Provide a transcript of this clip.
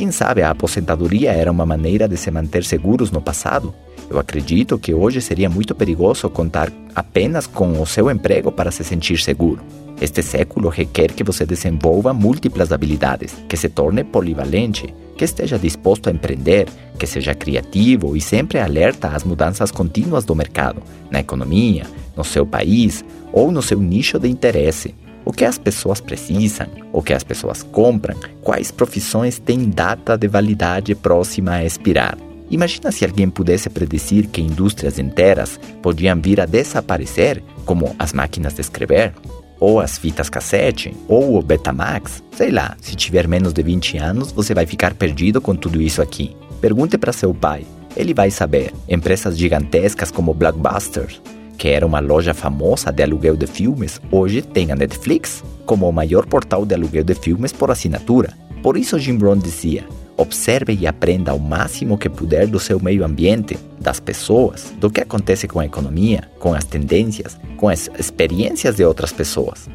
quem sabe a aposentadoria era uma maneira de se manter seguros no passado? Eu acredito que hoje seria muito perigoso contar apenas com o seu emprego para se sentir seguro. Este século requer que você desenvolva múltiplas habilidades, que se torne polivalente, que esteja disposto a empreender, que seja criativo e sempre alerta às mudanças contínuas do mercado, na economia, no seu país ou no seu nicho de interesse. O que as pessoas precisam, o que as pessoas compram, quais profissões têm data de validade próxima a expirar. Imagina se alguém pudesse predecir que indústrias inteiras podiam vir a desaparecer, como as máquinas de escrever, ou as fitas cassete, ou o Betamax. Sei lá, se tiver menos de 20 anos, você vai ficar perdido com tudo isso aqui. Pergunte para seu pai, ele vai saber. Empresas gigantescas como Blockbuster, que era uma loja famosa de aluguel de filmes, hoje tem a Netflix como o maior portal de aluguel de filmes por assinatura. Por isso Jim Brown dizia: Observe e aprenda o máximo que puder do seu meio ambiente, das pessoas, do que acontece com a economia, com as tendências, com as experiências de outras pessoas.